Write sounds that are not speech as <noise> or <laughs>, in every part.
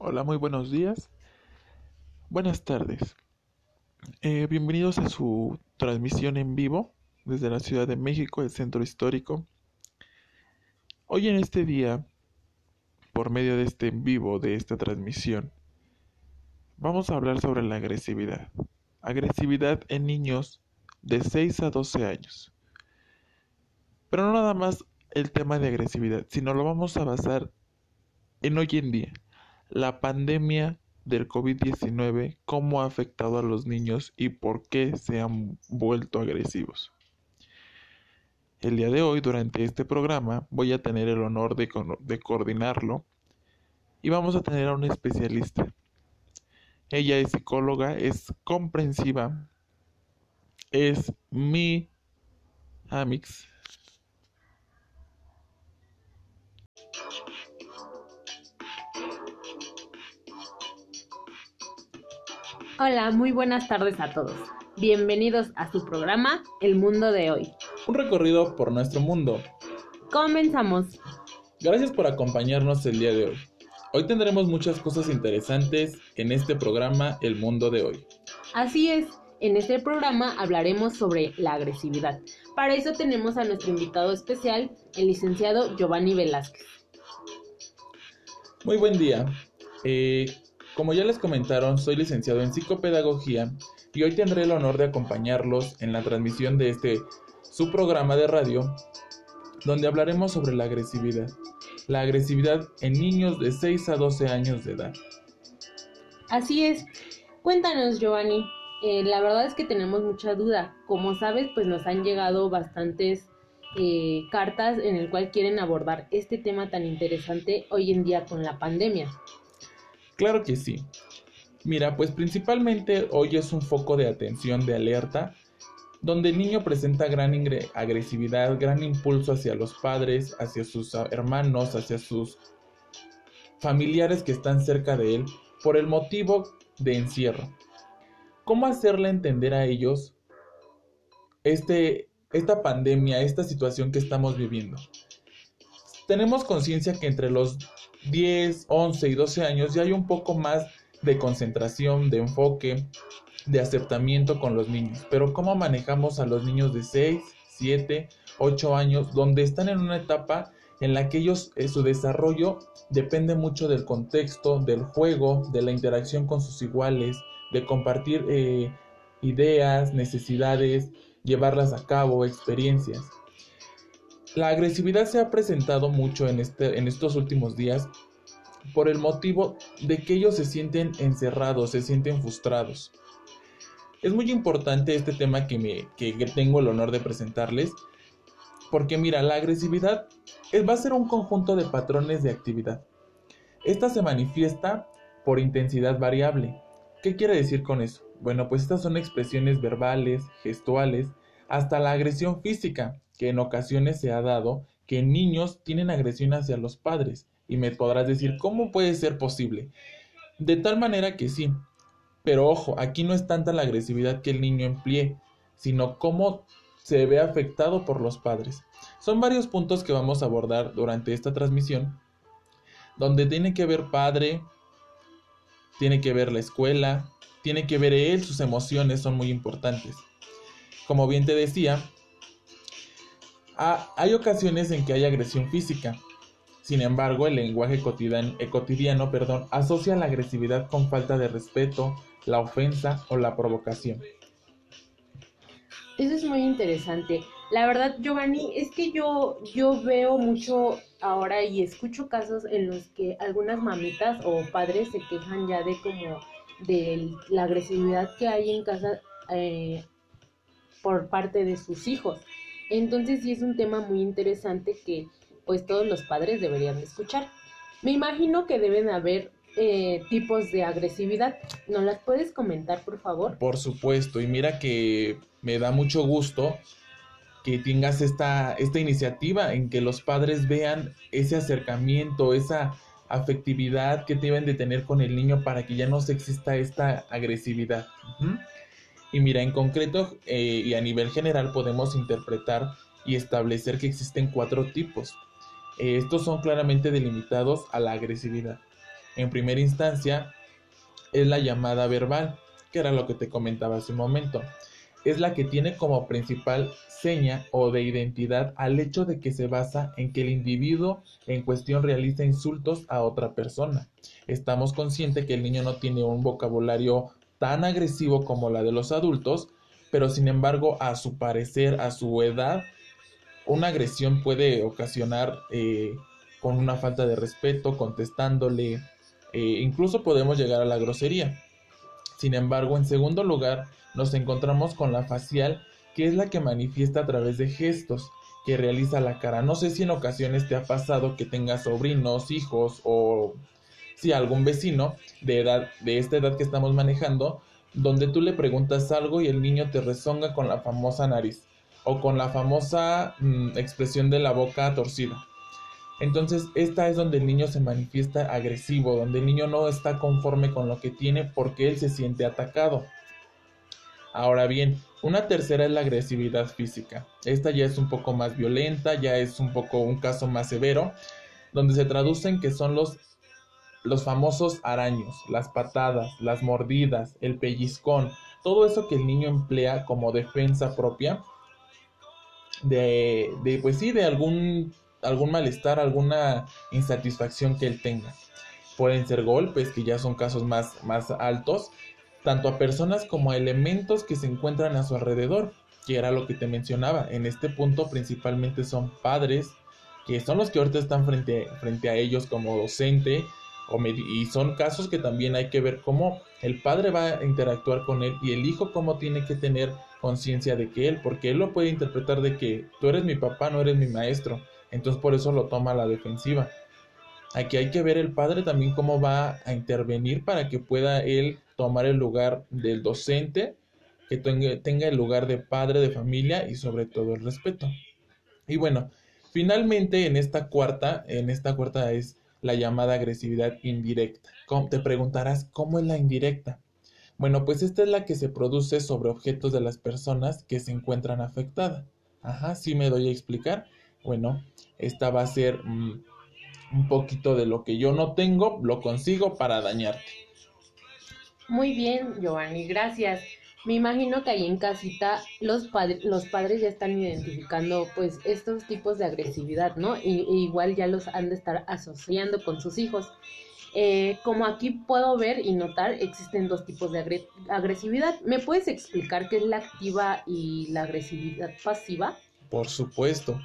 Hola, muy buenos días. Buenas tardes. Eh, bienvenidos a su transmisión en vivo desde la Ciudad de México, el Centro Histórico. Hoy en este día, por medio de este en vivo, de esta transmisión, vamos a hablar sobre la agresividad. Agresividad en niños de 6 a 12 años. Pero no nada más el tema de agresividad, sino lo vamos a basar en hoy en día la pandemia del COVID-19, cómo ha afectado a los niños y por qué se han vuelto agresivos. El día de hoy, durante este programa, voy a tener el honor de, coordinarlo y vamos a tener a una especialista. Ella es psicóloga, es comprensiva, es mi Amix, Hola, muy buenas tardes a todos. Bienvenidos a su programa El Mundo de Hoy. Un recorrido por nuestro mundo. Comenzamos. Gracias por acompañarnos el día de hoy. Hoy tendremos muchas cosas interesantes en este programa El Mundo de Hoy. Así es, en este programa hablaremos sobre la agresividad. Para eso tenemos a nuestro invitado especial, el licenciado Giovanni Velázquez. Muy buen día. Eh, como ya les comentaron, soy licenciado en psicopedagogía y hoy tendré el honor de acompañarlos en la transmisión de este su programa de radio, donde hablaremos sobre la agresividad. La agresividad en niños de 6 a 12 años de edad. Así es. Cuéntanos, Giovanni. Eh, la verdad es que tenemos mucha duda. Como sabes, pues nos han llegado bastantes eh, cartas en el cual quieren abordar este tema tan interesante hoy en día con la pandemia. Claro que sí. Mira, pues principalmente hoy es un foco de atención, de alerta, donde el niño presenta gran agresividad, gran impulso hacia los padres, hacia sus hermanos, hacia sus familiares que están cerca de él, por el motivo de encierro. ¿Cómo hacerle entender a ellos este, esta pandemia, esta situación que estamos viviendo? Tenemos conciencia que entre los 10, 11 y 12 años ya hay un poco más de concentración, de enfoque, de aceptamiento con los niños. Pero ¿cómo manejamos a los niños de 6, 7, 8 años, donde están en una etapa en la que ellos, eh, su desarrollo depende mucho del contexto, del juego, de la interacción con sus iguales, de compartir eh, ideas, necesidades, llevarlas a cabo, experiencias. La agresividad se ha presentado mucho en, este, en estos últimos días por el motivo de que ellos se sienten encerrados, se sienten frustrados. Es muy importante este tema que, me, que tengo el honor de presentarles, porque mira, la agresividad va a ser un conjunto de patrones de actividad. Esta se manifiesta por intensidad variable. ¿Qué quiere decir con eso? Bueno, pues estas son expresiones verbales, gestuales, hasta la agresión física, que en ocasiones se ha dado que niños tienen agresión hacia los padres. Y me podrás decir, ¿cómo puede ser posible? De tal manera que sí. Pero ojo, aquí no es tanta la agresividad que el niño emplee, sino cómo se ve afectado por los padres. Son varios puntos que vamos a abordar durante esta transmisión, donde tiene que ver padre, tiene que ver la escuela, tiene que ver él, sus emociones son muy importantes. Como bien te decía, hay ocasiones en que hay agresión física. Sin embargo, el lenguaje cotidiano, eh, cotidiano perdón, asocia la agresividad con falta de respeto, la ofensa o la provocación. Eso es muy interesante. La verdad, Giovanni, es que yo, yo veo mucho ahora y escucho casos en los que algunas mamitas o padres se quejan ya de como de la agresividad que hay en casa eh, por parte de sus hijos. Entonces sí es un tema muy interesante que pues todos los padres deberían de escuchar. Me imagino que deben haber eh, tipos de agresividad. ¿No las puedes comentar, por favor? Por supuesto, y mira que me da mucho gusto que tengas esta, esta iniciativa en que los padres vean ese acercamiento, esa afectividad que deben de tener con el niño para que ya no se exista esta agresividad. Y mira, en concreto eh, y a nivel general podemos interpretar y establecer que existen cuatro tipos. Eh, estos son claramente delimitados a la agresividad. en primera instancia es la llamada verbal, que era lo que te comentaba hace un momento. Es la que tiene como principal seña o de identidad al hecho de que se basa en que el individuo en cuestión realiza insultos a otra persona. Estamos conscientes que el niño no tiene un vocabulario tan agresivo como la de los adultos, pero sin embargo, a su parecer, a su edad, una agresión puede ocasionar eh, con una falta de respeto, contestándole, eh, incluso podemos llegar a la grosería. Sin embargo, en segundo lugar, nos encontramos con la facial, que es la que manifiesta a través de gestos que realiza la cara. No sé si en ocasiones te ha pasado que tengas sobrinos, hijos o si algún vecino de edad de esta edad que estamos manejando, donde tú le preguntas algo y el niño te rezonga con la famosa nariz o con la famosa mm, expresión de la boca torcida. Entonces, esta es donde el niño se manifiesta agresivo, donde el niño no está conforme con lo que tiene porque él se siente atacado. Ahora bien, una tercera es la agresividad física. Esta ya es un poco más violenta, ya es un poco un caso más severo, donde se traducen que son los los famosos araños, las patadas, las mordidas, el pellizcón, todo eso que el niño emplea como defensa propia de, de pues sí, de algún algún malestar, alguna insatisfacción que él tenga. Pueden ser golpes, que ya son casos más, más altos, tanto a personas como a elementos que se encuentran a su alrededor, que era lo que te mencionaba. En este punto principalmente son padres, que son los que ahorita están frente, frente a ellos como docente, y son casos que también hay que ver cómo el padre va a interactuar con él y el hijo cómo tiene que tener conciencia de que él, porque él lo puede interpretar de que tú eres mi papá, no eres mi maestro. Entonces por eso lo toma a la defensiva. Aquí hay que ver el padre también cómo va a intervenir para que pueda él tomar el lugar del docente, que tenga, el lugar de padre de familia y sobre todo el respeto. Y bueno, finalmente en esta cuarta, en esta cuarta es la llamada agresividad indirecta. Te preguntarás, ¿cómo es la indirecta? Bueno, pues esta es la que se produce sobre objetos de las personas que se encuentran afectadas. Ajá, sí me doy a explicar. Bueno, esta va a ser mm, un poquito de lo que yo no tengo, lo consigo para dañarte. Muy bien, Giovanni, gracias. Me imagino que ahí en casita los, padres los padres ya están identificando pues estos tipos de agresividad, ¿no? Y, igual ya los han de estar asociando con sus hijos. Eh, como aquí puedo ver y notar, existen dos tipos de agresividad. ¿Me puedes explicar qué es la activa y la agresividad pasiva? Por supuesto.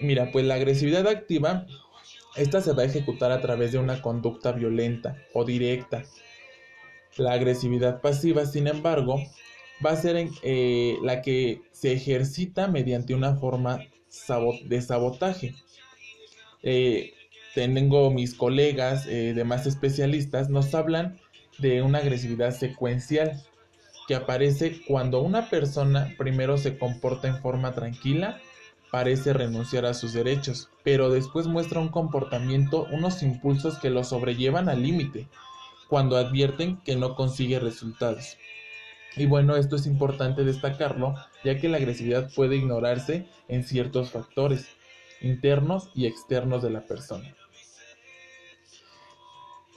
Mira, pues la agresividad activa, esta se va a ejecutar a través de una conducta violenta o directa. La agresividad pasiva, sin embargo, va a ser eh, la que se ejercita mediante una forma de sabotaje. Eh, tengo mis colegas, eh, demás especialistas, nos hablan de una agresividad secuencial que aparece cuando una persona primero se comporta en forma tranquila parece renunciar a sus derechos, pero después muestra un comportamiento, unos impulsos que lo sobrellevan al límite, cuando advierten que no consigue resultados. Y bueno, esto es importante destacarlo, ya que la agresividad puede ignorarse en ciertos factores internos y externos de la persona.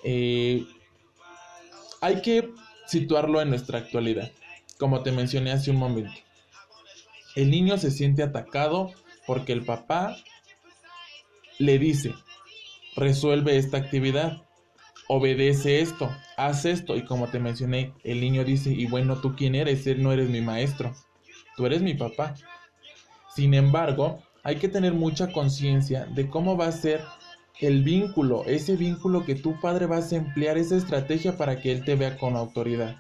Eh, hay que situarlo en nuestra actualidad, como te mencioné hace un momento. El niño se siente atacado porque el papá le dice, resuelve esta actividad, obedece esto, haz esto. Y como te mencioné, el niño dice, y bueno, ¿tú quién eres? Él no eres mi maestro, tú eres mi papá. Sin embargo, hay que tener mucha conciencia de cómo va a ser el vínculo, ese vínculo que tu padre vas a emplear, esa estrategia para que él te vea con autoridad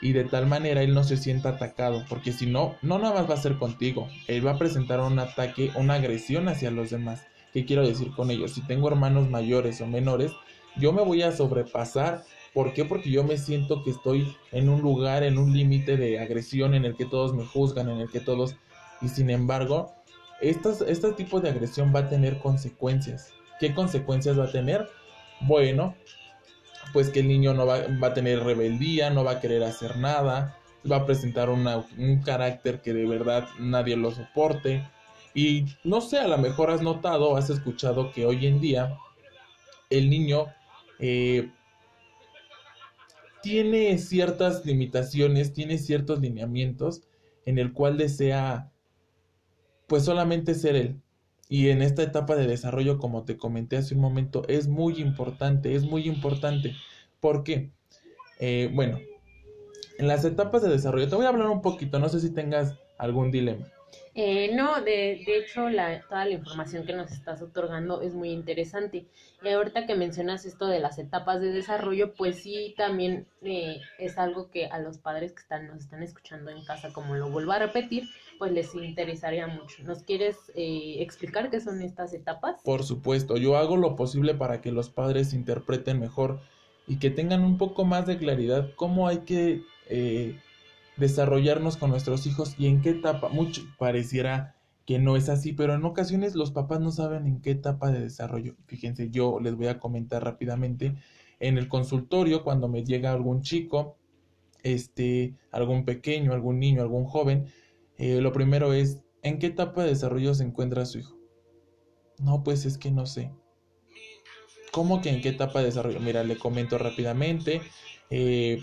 y de tal manera él no se sienta atacado, porque si no, no nada más va a ser contigo, él va a presentar un ataque, una agresión hacia los demás. ¿Qué quiero decir con ello? Si tengo hermanos mayores o menores, yo me voy a sobrepasar. ¿Por qué? Porque yo me siento que estoy en un lugar, en un límite de agresión en el que todos me juzgan, en el que todos... Y sin embargo, este tipo de agresión va a tener consecuencias. ¿Qué consecuencias va a tener? Bueno, pues que el niño no va, a tener rebeldía, no va a querer hacer nada, va a presentar un carácter que de verdad nadie lo soporte. Y no sé, a lo mejor has notado, has escuchado que hoy en día el niño eh, tiene ciertas limitaciones, tiene ciertos lineamientos en el cual desea pues solamente ser él. Y en esta etapa de desarrollo, como te comenté hace un momento, es muy importante, es muy importante. ¿Por qué? Eh, bueno, en las etapas de desarrollo, te voy a hablar un poquito, no sé si tengas algún dilema. Eh, no, de, de hecho, la, toda la información que nos estás otorgando es muy interesante. Y ahorita que mencionas esto de las etapas de desarrollo, pues sí, también eh, es algo que a los padres que están, nos están escuchando en casa, como lo vuelvo a repetir, pues les interesaría mucho. ¿Nos quieres eh, explicar qué son estas etapas? Por supuesto, yo hago lo posible para que los padres interpreten mejor y que tengan un poco más de claridad cómo hay que eh, desarrollarnos con nuestros hijos y en qué etapa. Mucho pareciera que no es así, pero en ocasiones los papás no saben en qué etapa de desarrollo. Fíjense, yo les voy a comentar rápidamente. En el consultorio, cuando me llega algún chico, este, algún pequeño, algún niño, algún joven, eh, lo primero es, ¿en qué etapa de desarrollo se encuentra su hijo? No, pues es que no sé. ¿Cómo que en qué etapa de desarrollo? Mira, le comento rápidamente. Eh,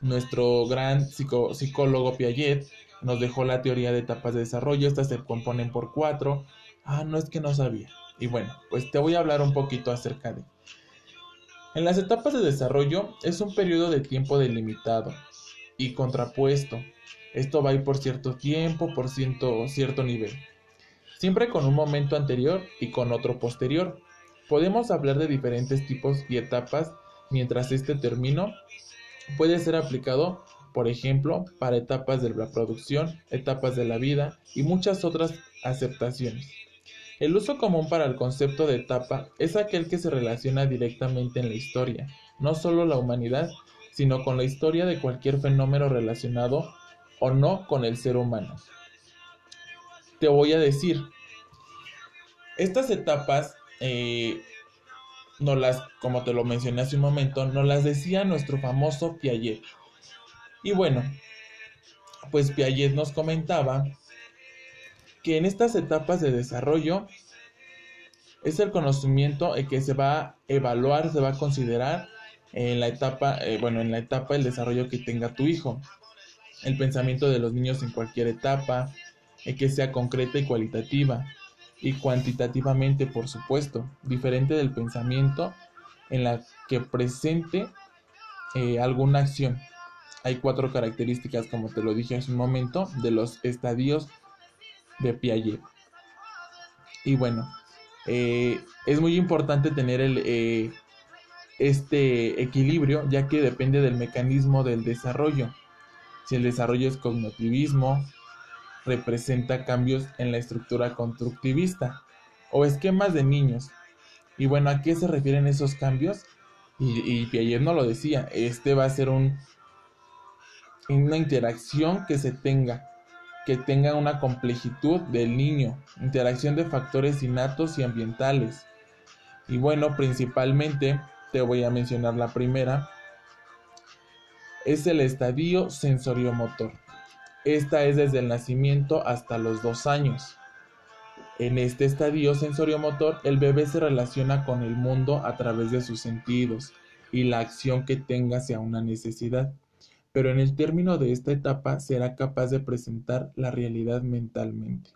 nuestro gran psicólogo Piaget nos dejó la teoría de etapas de desarrollo. Estas se componen por cuatro. Ah, no es que no sabía. Y bueno, pues te voy a hablar un poquito acerca de... En las etapas de desarrollo es un periodo de tiempo delimitado y contrapuesto esto va a ir por cierto tiempo, por cierto, cierto nivel. Siempre con un momento anterior y con otro posterior. Podemos hablar de diferentes tipos y etapas mientras este término puede ser aplicado, por ejemplo, para etapas de la producción, etapas de la vida y muchas otras aceptaciones. El uso común para el concepto de etapa es aquel que se relaciona directamente en la historia, no solo la humanidad, sino con la historia de cualquier fenómeno relacionado o no con el ser humano. Te voy a decir, estas etapas, eh, no las, como te lo mencioné hace un momento, nos las decía nuestro famoso Piaget. Y bueno, pues Piaget nos comentaba que en estas etapas de desarrollo es el conocimiento el que se va a evaluar, se va a considerar en la etapa, eh, bueno, en la etapa del desarrollo que tenga tu hijo el pensamiento de los niños en cualquier etapa, y que sea concreta y cualitativa, y cuantitativamente, por supuesto, diferente del pensamiento en la que presente eh, alguna acción. Hay cuatro características, como te lo dije hace un momento, de los estadios de Piaget. Y bueno, eh, es muy importante tener el, eh, este equilibrio, ya que depende del mecanismo del desarrollo. Si el desarrollo es cognitivismo, representa cambios en la estructura constructivista o esquemas de niños. Y bueno, ¿a qué se refieren esos cambios? Y, y Piaget no lo decía, este va a ser un, una interacción que se tenga, que tenga una complejitud del niño, interacción de factores innatos y ambientales. Y bueno, principalmente te voy a mencionar la primera, es el estadio sensoriomotor. Esta es desde el nacimiento hasta los dos años. En este estadio sensoriomotor, el bebé se relaciona con el mundo a través de sus sentidos y la acción que tenga hacia una necesidad. Pero en el término de esta etapa será capaz de presentar la realidad mentalmente.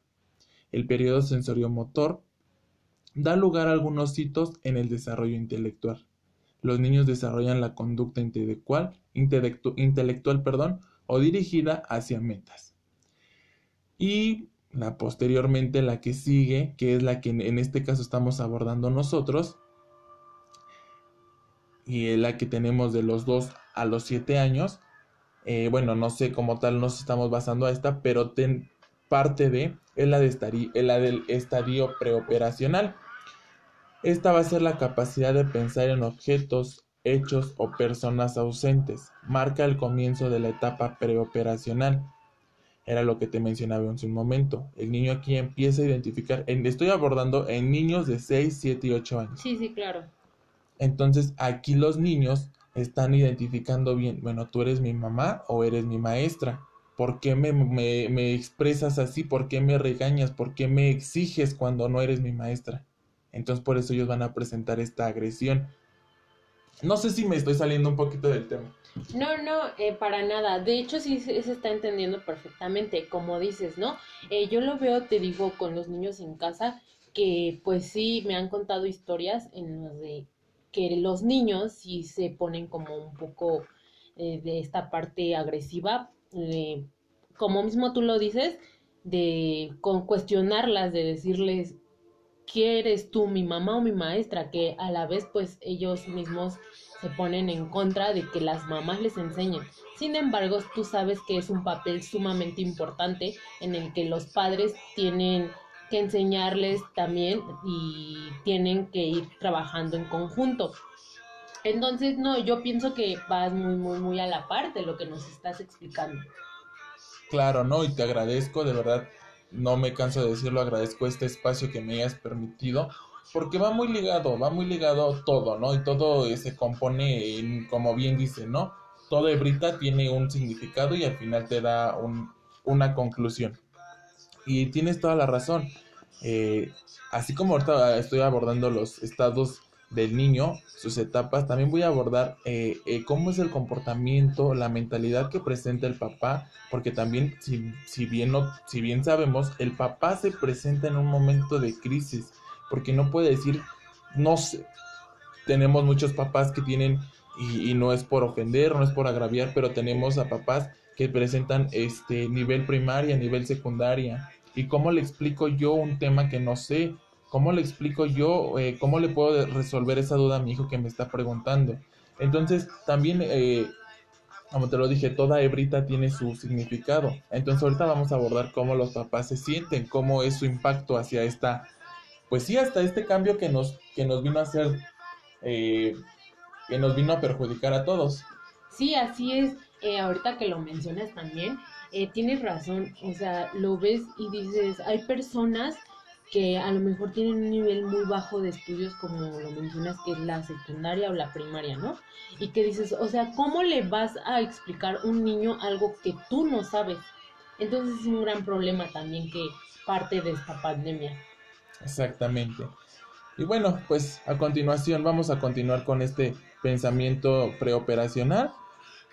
El periodo sensoriomotor da lugar a algunos hitos en el desarrollo intelectual los niños desarrollan la conducta intelectual, intelectual perdón, o dirigida hacia metas. Y la posteriormente la que sigue, que es la que en este caso estamos abordando nosotros, y es la que tenemos de los 2 a los 7 años, eh, bueno, no sé cómo tal nos estamos basando a esta, pero parte de es la, de la del estadio preoperacional. Esta va a ser la capacidad de pensar en objetos, hechos o personas ausentes. Marca el comienzo de la etapa preoperacional. Era lo que te mencionaba hace un momento. El niño aquí empieza a identificar, estoy abordando en niños de 6, 7 y 8 años. Sí, sí, claro. Entonces aquí los niños están identificando bien, bueno, tú eres mi mamá o eres mi maestra. ¿Por qué me, me expresas así? ¿Por qué me regañas? ¿Por qué me exiges cuando no eres mi maestra? Entonces por eso ellos van a presentar esta agresión. No sé si me estoy saliendo un poquito del tema. No, no, eh, para nada. De hecho, sí se, está entendiendo perfectamente, como dices, ¿no? Eh, yo lo veo, te digo, con los niños en casa, que pues sí me han contado historias en las de que los niños sí se ponen como un poco eh, de esta parte agresiva, como mismo tú lo dices, de con cuestionarlas, de decirles, ¿qué eres tú, mi mamá o mi maestra? Que a la vez pues ellos mismos se ponen en contra de que las mamás les enseñen. Sin embargo, tú sabes que es un papel sumamente importante en el que los padres tienen que enseñarles también y tienen que ir trabajando en conjunto. Entonces, no, yo pienso que vas muy, muy, muy a la par de lo que nos estás explicando. Claro, ¿no? Y te agradezco, de verdad, no me canso de decirlo, agradezco este espacio que me hayas permitido, porque va muy ligado, va muy ligado todo, ¿no? Y todo se compone en, como bien dice, ¿no? Todo hebrita tiene un significado y al final te da un, una conclusión. Y tienes toda la razón. Eh, así como estoy abordando los estados del niño, sus etapas, también voy a abordar eh, eh, cómo es el comportamiento, la mentalidad que presenta el papá, porque también, si, si, bien no, si bien sabemos, el papá se presenta en un momento de crisis, porque no puede decir, no sé, tenemos muchos papás que tienen, y, no es por ofender, no es por agraviar, pero tenemos a papás que presentan este nivel primaria, nivel secundaria, ¿Y cómo le explico yo un tema que no sé? ¿Cómo le explico yo? Eh, ¿Cómo le puedo resolver esa duda a mi hijo que me está preguntando? Entonces, también, eh, como te lo dije, toda hebrita tiene su significado. Entonces, ahorita vamos a abordar cómo los papás se sienten, cómo es su impacto hacia esta, pues sí, hasta este cambio que nos, que nos vino a hacer, eh, que nos vino a perjudicar a todos. Sí, así es. ahorita que lo mencionas también, eh, tienes razón, o sea, lo ves y dices, hay personas que a lo mejor tienen un nivel muy bajo de estudios, como lo mencionas, que es la secundaria o la primaria, ¿no? Y que dices, o sea, ¿cómo le vas a explicar a un niño algo que tú no sabes? Entonces es un gran problema también que parte de esta pandemia. Exactamente. Y bueno, pues a continuación vamos a continuar con este pensamiento preoperacional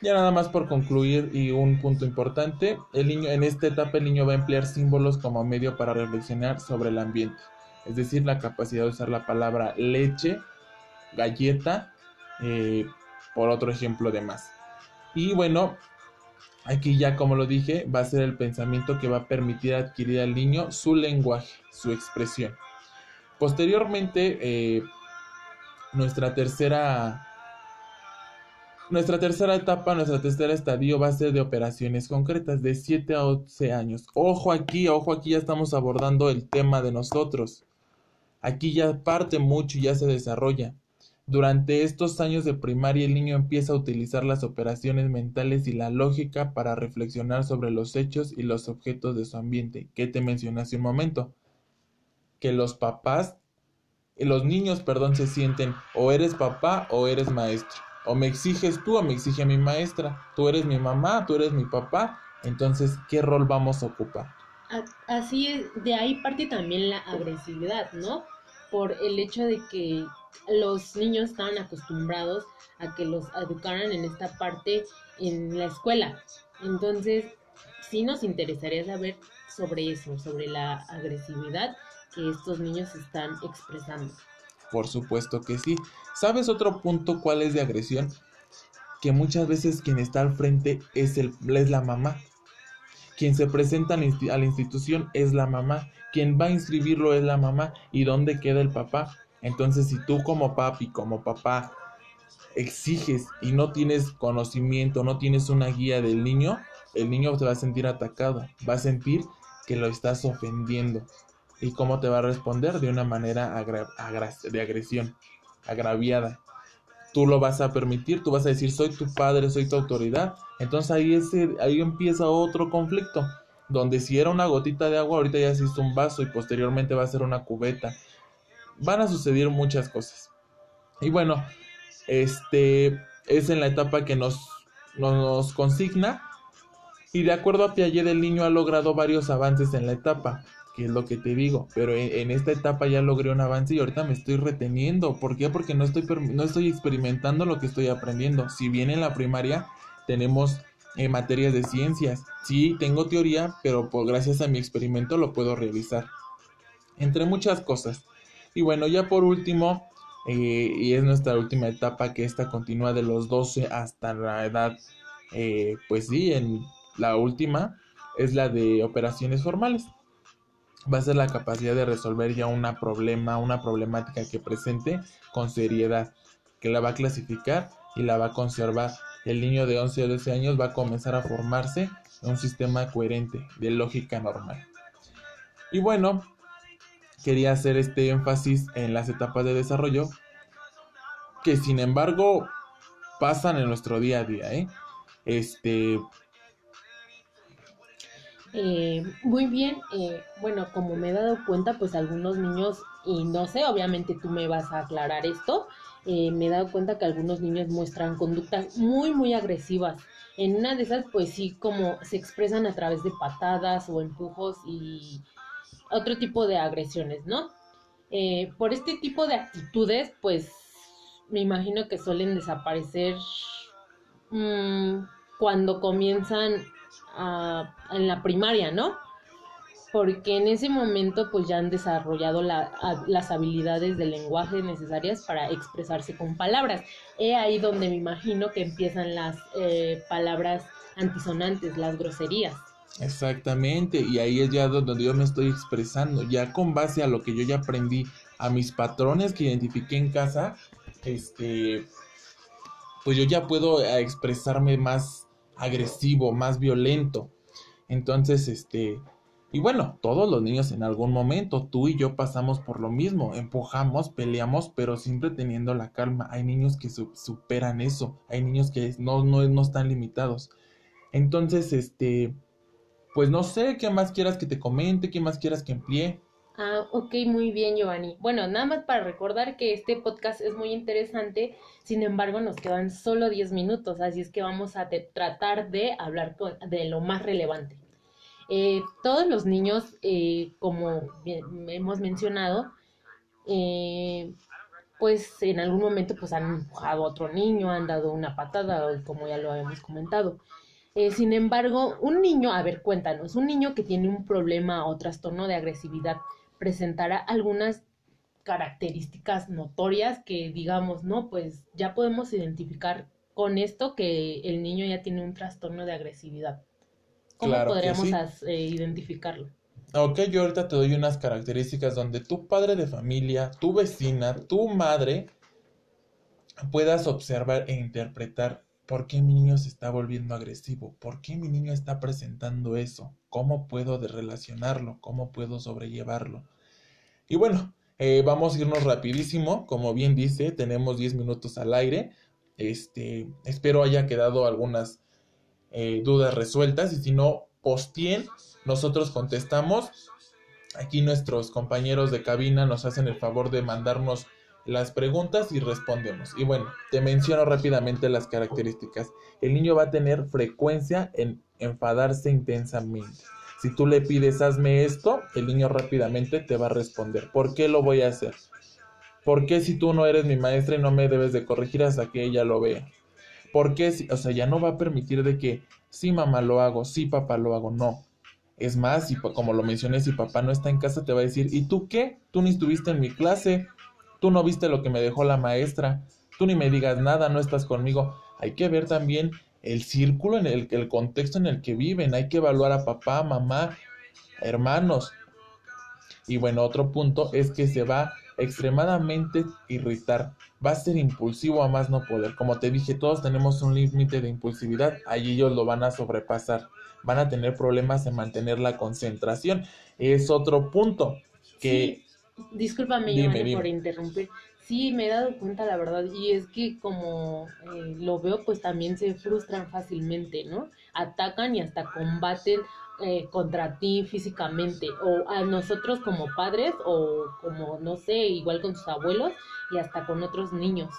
ya nada más por concluir y un punto importante, el niño en esta etapa el niño va a emplear símbolos como medio para reflexionar sobre el ambiente, es decir, la capacidad de usar la palabra leche, galleta, eh, por otro ejemplo de más. Y bueno, aquí ya como lo dije, va a ser el pensamiento que va a permitir adquirir al niño su lenguaje, su expresión. Posteriormente, eh, nuestra tercera nuestra tercera etapa, nuestra tercera estadio va a ser de operaciones concretas de 7 a 11 años. Ojo aquí, ojo aquí ya estamos abordando el tema de nosotros. Aquí ya parte mucho y ya se desarrolla. Durante estos años de primaria el niño empieza a utilizar las operaciones mentales y la lógica para reflexionar sobre los hechos y los objetos de su ambiente, que te mencioné hace un momento. Que los papás, los niños, perdón, se sienten o eres papá o eres maestro. O me exiges tú o me exige mi maestra. Tú eres mi mamá, tú eres mi papá. Entonces, ¿qué rol vamos a ocupar? Así es, de ahí parte también la agresividad, ¿no? Por el hecho de que los niños estaban acostumbrados a que los educaran en esta parte en la escuela. Entonces, sí nos interesaría saber sobre eso, sobre la agresividad que estos niños están expresando. Por supuesto que sí. ¿Sabes otro punto cuál es de agresión? Que muchas veces quien está al frente es, el, es la mamá. Quien se presenta a la institución es la mamá. Quien va a inscribirlo es la mamá. ¿Y dónde queda el papá? Entonces, si tú como papi, como papá, exiges y no tienes conocimiento, no tienes una guía del niño, el niño se va a sentir atacado, va a sentir que lo estás ofendiendo. ¿Y cómo te va a responder? De una manera de agresión, agraviada. Tú lo vas a permitir, tú vas a decir, soy tu padre, soy tu autoridad. Entonces ahí, ese, ahí empieza otro conflicto, donde si era una gotita de agua, ahorita ya se hizo un vaso y posteriormente va a ser una cubeta. Van a suceder muchas cosas. Y bueno, este es en la etapa que nos, nos consigna. Y de acuerdo a Piaget, el niño ha logrado varios avances en la etapa que es lo que te digo, pero en, esta etapa ya logré un avance y ahorita me estoy reteniendo. ¿Por qué? Porque no estoy, no estoy experimentando lo que estoy aprendiendo. Si bien en la primaria tenemos eh, materias de ciencias, sí tengo teoría, pero por, gracias a mi experimento lo puedo realizar. Entre muchas cosas. Y bueno, ya por último, eh, y es nuestra última etapa que esta continúa de los 12 hasta la edad, eh, pues sí, en la última es la de operaciones formales va a ser la capacidad de resolver ya una problema, una problemática que presente con seriedad, que la va a clasificar y la va a conservar. El niño de 11 o 12 años va a comenzar a formarse en un sistema coherente de lógica normal. Y bueno, quería hacer este énfasis en las etapas de desarrollo que sin embargo pasan en nuestro día a día, ¿eh? Este, eh, muy bien, eh, bueno, como me he dado cuenta, pues algunos niños, y no sé, obviamente tú me vas a aclarar esto, eh, me he dado cuenta que algunos niños muestran conductas muy, muy agresivas. En una de esas, pues sí, como se expresan a través de patadas o empujos y otro tipo de agresiones, ¿no? por este tipo de actitudes, pues me imagino que suelen desaparecer mm, cuando comienzan en la primaria, ¿no? Porque en ese momento pues ya han desarrollado las habilidades del lenguaje necesarias para expresarse con palabras. He ahí donde me imagino que empiezan las eh, palabras antisonantes, las groserías. Exactamente, y ahí es ya donde yo me estoy expresando, ya con base a lo que yo ya aprendí, a mis patrones que identifiqué en casa, este, pues yo ya puedo eh, expresarme más agresivo, más violento. Entonces, este, y bueno, todos los niños en algún momento, tú y yo pasamos por lo mismo, empujamos, peleamos, pero siempre teniendo la calma. Hay niños que superan eso, hay niños que no, no, no están limitados. Entonces, este, pues no sé qué más quieras que te comente, qué más quieras que emplee. Ok, muy bien, Giovanni. Bueno, nada más para recordar que este podcast es muy interesante, sin embargo, nos quedan solo 10 minutos, así es que vamos a tratar de hablar de lo más relevante. Eh, todos los niños, eh, como hemos mencionado, eh, pues en algún momento pues han empujado a otro niño, han dado una patada, como ya lo habíamos comentado. sin embargo, un niño, a ver, cuéntanos, un niño que tiene un problema o trastorno de agresividad, presentará algunas características notorias que digamos, no, pues ya podemos identificar con esto que el niño ya tiene un trastorno de agresividad. ¿Cómo podríamos eh, identificarlo? Ok, yo ahorita te doy unas características donde tu padre de familia, tu vecina, tu madre puedas observar e interpretar por qué mi niño se está volviendo agresivo, por qué mi niño está presentando eso, cómo puedo relacionarlo, cómo puedo sobrellevarlo. Y bueno, eh, vamos a irnos rapidísimo, como bien dice, tenemos 10 minutos al aire. Este, espero haya quedado algunas eh, dudas resueltas y si no, postien, nosotros contestamos. Aquí nuestros compañeros de cabina nos hacen el favor de mandarnos las preguntas y respondemos. Y bueno, te menciono rápidamente las características. El niño va a tener frecuencia en enfadarse intensamente. Si tú le pides hazme esto, el niño rápidamente te va a responder. ¿Por qué lo voy a hacer? ¿Por qué si tú no eres mi maestra y no me debes de corregir hasta que ella lo vea? ¿Por qué? Si, o sea, ya no va a permitir de que sí mamá lo hago, sí papá lo hago, no. Es más, si, como lo mencioné, si papá no está en casa te va a decir, ¿y tú qué? Tú ni estuviste en mi clase, tú no viste lo que me dejó la maestra, tú ni me digas nada, no estás conmigo. Hay que ver también el círculo, en el, el contexto en el que viven. Hay que evaluar a papá, mamá, hermanos. Y bueno, otro punto es que se va extremadamente irritar. Va a ser impulsivo a más no poder. Como te dije, todos tenemos un límite de impulsividad. Ahí ellos lo van a sobrepasar. Van a tener problemas en mantener la concentración. Es otro punto que... Discúlpame, por interrumpir sí me he dado cuenta, la verdad, y es que como eh, lo veo, pues también se frustran fácilmente, ¿no? Atacan y hasta combaten eh, contra ti físicamente, o a nosotros como padres, o como, no sé, igual con sus abuelos y hasta con otros niños.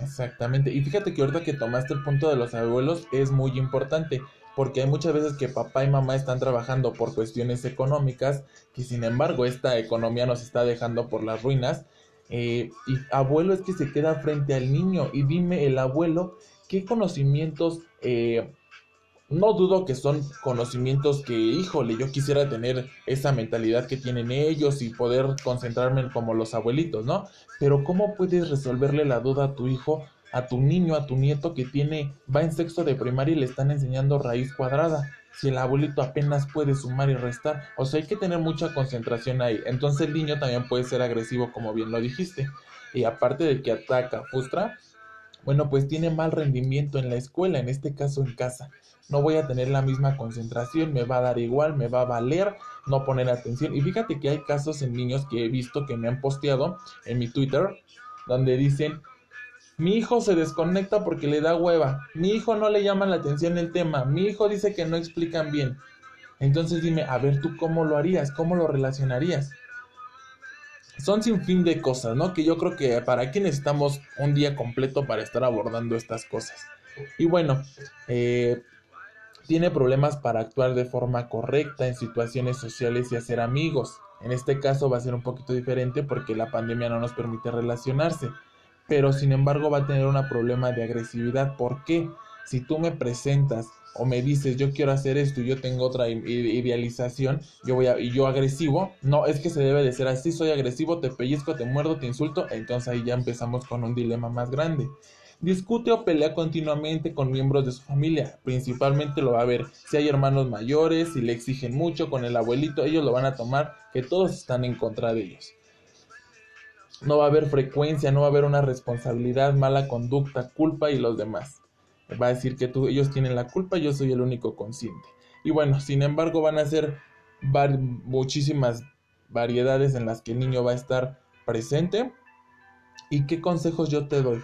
Exactamente, y fíjate que ahorita que tomaste el punto de los abuelos es muy importante, porque hay muchas veces que papá y mamá están trabajando por cuestiones económicas, que sin embargo esta economía nos está dejando por las ruinas, eh, y abuelo es que se queda frente al niño y dime el abuelo qué conocimientos eh, no dudo que son conocimientos que, híjole, yo quisiera tener esa mentalidad que tienen ellos y poder concentrarme como los abuelitos, ¿no? Pero ¿cómo puedes resolverle la duda a tu hijo, a tu niño, a tu nieto que tiene, va en sexto de primaria y le están enseñando raíz cuadrada? Si el abuelito apenas puede sumar y restar, o sea, hay que tener mucha concentración ahí. Entonces el niño también puede ser agresivo, como bien lo dijiste. Y aparte de que ataca, frustra, bueno, pues tiene mal rendimiento en la escuela, en este caso en casa no voy a tener la misma concentración, me va a dar igual, me va a valer no poner atención. Y fíjate que hay casos en niños que he visto que me han posteado en mi Twitter, donde dicen, mi hijo se desconecta porque le da hueva, mi hijo no le llama la atención el tema, mi hijo dice que no explican bien. Entonces dime, a ver tú cómo lo harías, cómo lo relacionarías. Son sin fin de cosas, ¿no? Que yo creo que para aquí necesitamos un día completo para estar abordando estas cosas. Y bueno, eh, tiene problemas para actuar de forma correcta en situaciones sociales y hacer amigos. En este caso va a ser un poquito diferente porque la pandemia no nos permite relacionarse. Pero sin embargo va a tener un problema de agresividad. ¿Por qué? Si tú me presentas o me dices yo quiero hacer esto y yo tengo otra idealización, yo voy a, y yo agresivo, no, es que se debe de ser así, soy agresivo, te pellizco, te muerdo, te insulto, entonces ahí ya empezamos con un dilema más grande. Discute o pelea continuamente con miembros de su familia. Principalmente lo va a ver si hay hermanos mayores, si le exigen mucho con el abuelito, ellos lo van a tomar que todos están en contra de ellos. No va a haber frecuencia, no va a haber una responsabilidad, mala conducta, culpa y los demás. Va a decir que ellos tienen la culpa, yo soy el único consciente. Y bueno, sin embargo van a ser muchísimas variedades en las que el niño va a estar presente. ¿Y qué consejos yo te doy?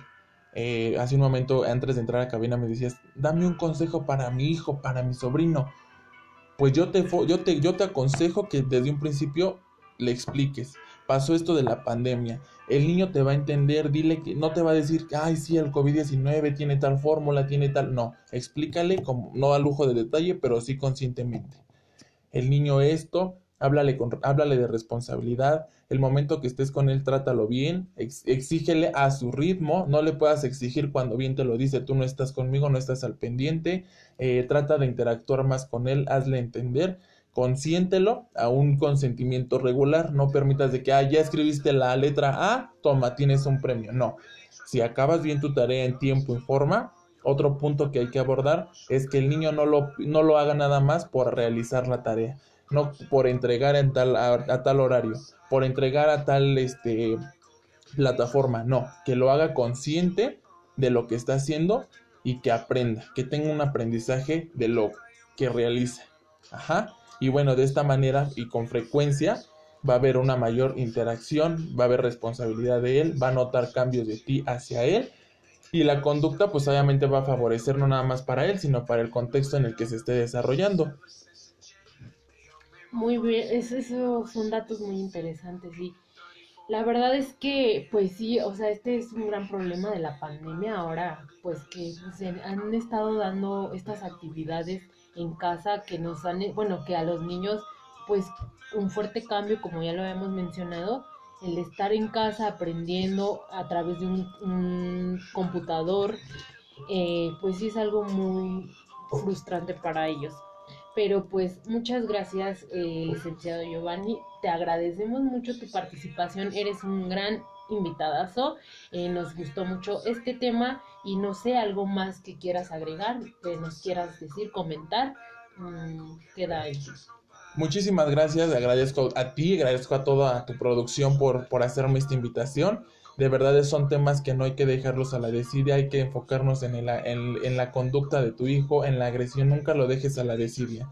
Eh, hace un momento antes de entrar a la cabina me decías, dame un consejo para mi hijo, para mi sobrino. Pues yo te, yo te, yo te aconsejo que desde un principio le expliques. Pasó esto de la pandemia. El niño te va a entender, dile que no te va a decir, ay, sí, el COVID-19 tiene tal fórmula, tiene tal. No, explícale, como, no a lujo de detalle, pero sí conscientemente. El niño esto, háblale, con, háblale de responsabilidad, el momento que estés con él, trátalo bien, exígele a su ritmo, no le puedas exigir cuando bien te lo dice, tú no estás conmigo, no estás al pendiente, eh, trata de interactuar más con él, hazle entender, consiéntelo a un consentimiento regular, no permitas de que, ah, ya escribiste la letra A, toma, tienes un premio, no. Si acabas bien tu tarea en tiempo y forma, otro punto que hay que abordar es que el niño no lo, no lo haga nada más por realizar la tarea no por entregar en tal, a, tal horario, por entregar a tal este, plataforma, no, que lo haga consciente de lo que está haciendo y que aprenda, que tenga un aprendizaje de lo que realiza. Ajá. Y bueno, de esta manera y con frecuencia va a haber una mayor interacción, va a haber responsabilidad de él, va a notar cambios de ti hacia él y la conducta pues obviamente va a favorecer no nada más para él, sino para el contexto en el que se esté desarrollando. Muy bien, esos son datos muy interesantes y la verdad es que, pues sí, o sea, este es un gran problema de la pandemia ahora, pues que se han estado dando estas actividades en casa que nos han, bueno, que a los niños, pues un fuerte cambio, como ya lo habíamos mencionado, el estar en casa aprendiendo a través de un, computador, eh, pues sí es algo muy frustrante para ellos. Pero pues muchas gracias, eh, licenciado Giovanni. Te agradecemos mucho tu participación. Eres un gran invitadazo. Eh, nos gustó mucho este tema y no sé, algo más que quieras agregar, que nos quieras decir, comentar. Mm, queda ahí. Muchísimas gracias, agradezco a ti, agradezco a toda tu producción por, por hacerme esta invitación de verdad son temas que no hay que dejarlos a la desidia, hay que enfocarnos en, en, la conducta de tu hijo, en la agresión, nunca lo dejes a la desidia.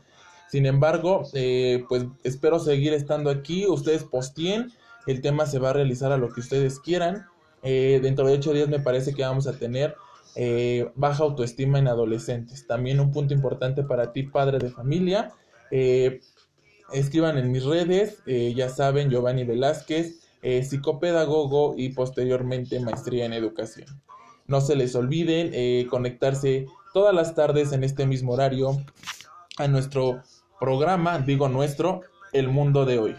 Sin embargo, eh, pues espero seguir estando aquí, ustedes posteen, el tema se va a realizar a lo que ustedes quieran. Eh, dentro de ocho días me parece que vamos a tener eh, baja autoestima en adolescentes. También un punto importante para ti, padre de familia. escriban en mis redes, ya saben, Giovanni Velázquez, eh, psicopedagogo y posteriormente maestría en educación. No se les olviden eh, conectarse todas las tardes en este mismo horario a nuestro programa, digo nuestro, El Mundo de Hoy.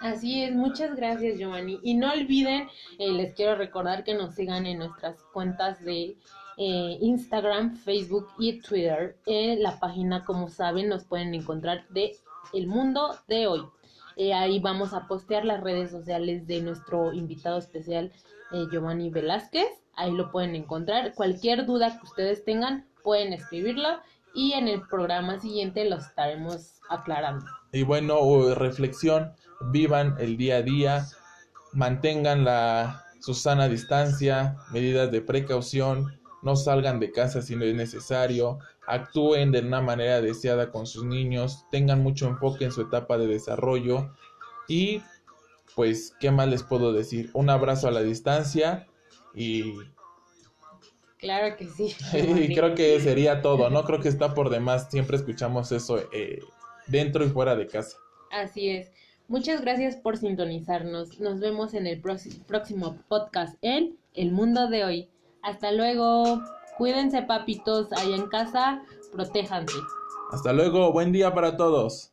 Así es, muchas gracias Giovanni. Y no olviden, eh, les quiero recordar que nos sigan en nuestras cuentas de eh, Instagram, Facebook y Twitter. En la página, como saben, nos pueden encontrar de El Mundo de Hoy. Eh, ahí vamos a postear las redes sociales de nuestro invitado especial, Giovanni Velázquez. Ahí lo pueden encontrar. Cualquier duda que ustedes tengan, pueden escribirlo y en el programa siguiente lo estaremos aclarando. Y bueno, reflexión vivan el día a día, mantengan la su sana distancia, medidas de precaución, no salgan de casa si no es necesario, actúen de una manera deseada con sus niños, tengan mucho enfoque en su etapa de desarrollo y pues, ¿qué más les puedo decir? Un abrazo a la distancia y... Claro que sí. <laughs> y creo que sería todo, ¿no? Creo que está por demás, siempre escuchamos eso eh, dentro y fuera de casa. Así es. Muchas gracias por sintonizarnos. Nos vemos en el próximo podcast en El Mundo de Hoy. Hasta luego. Cuídense papitos allá en casa. Protéjanse. Hasta luego. Buen día para todos.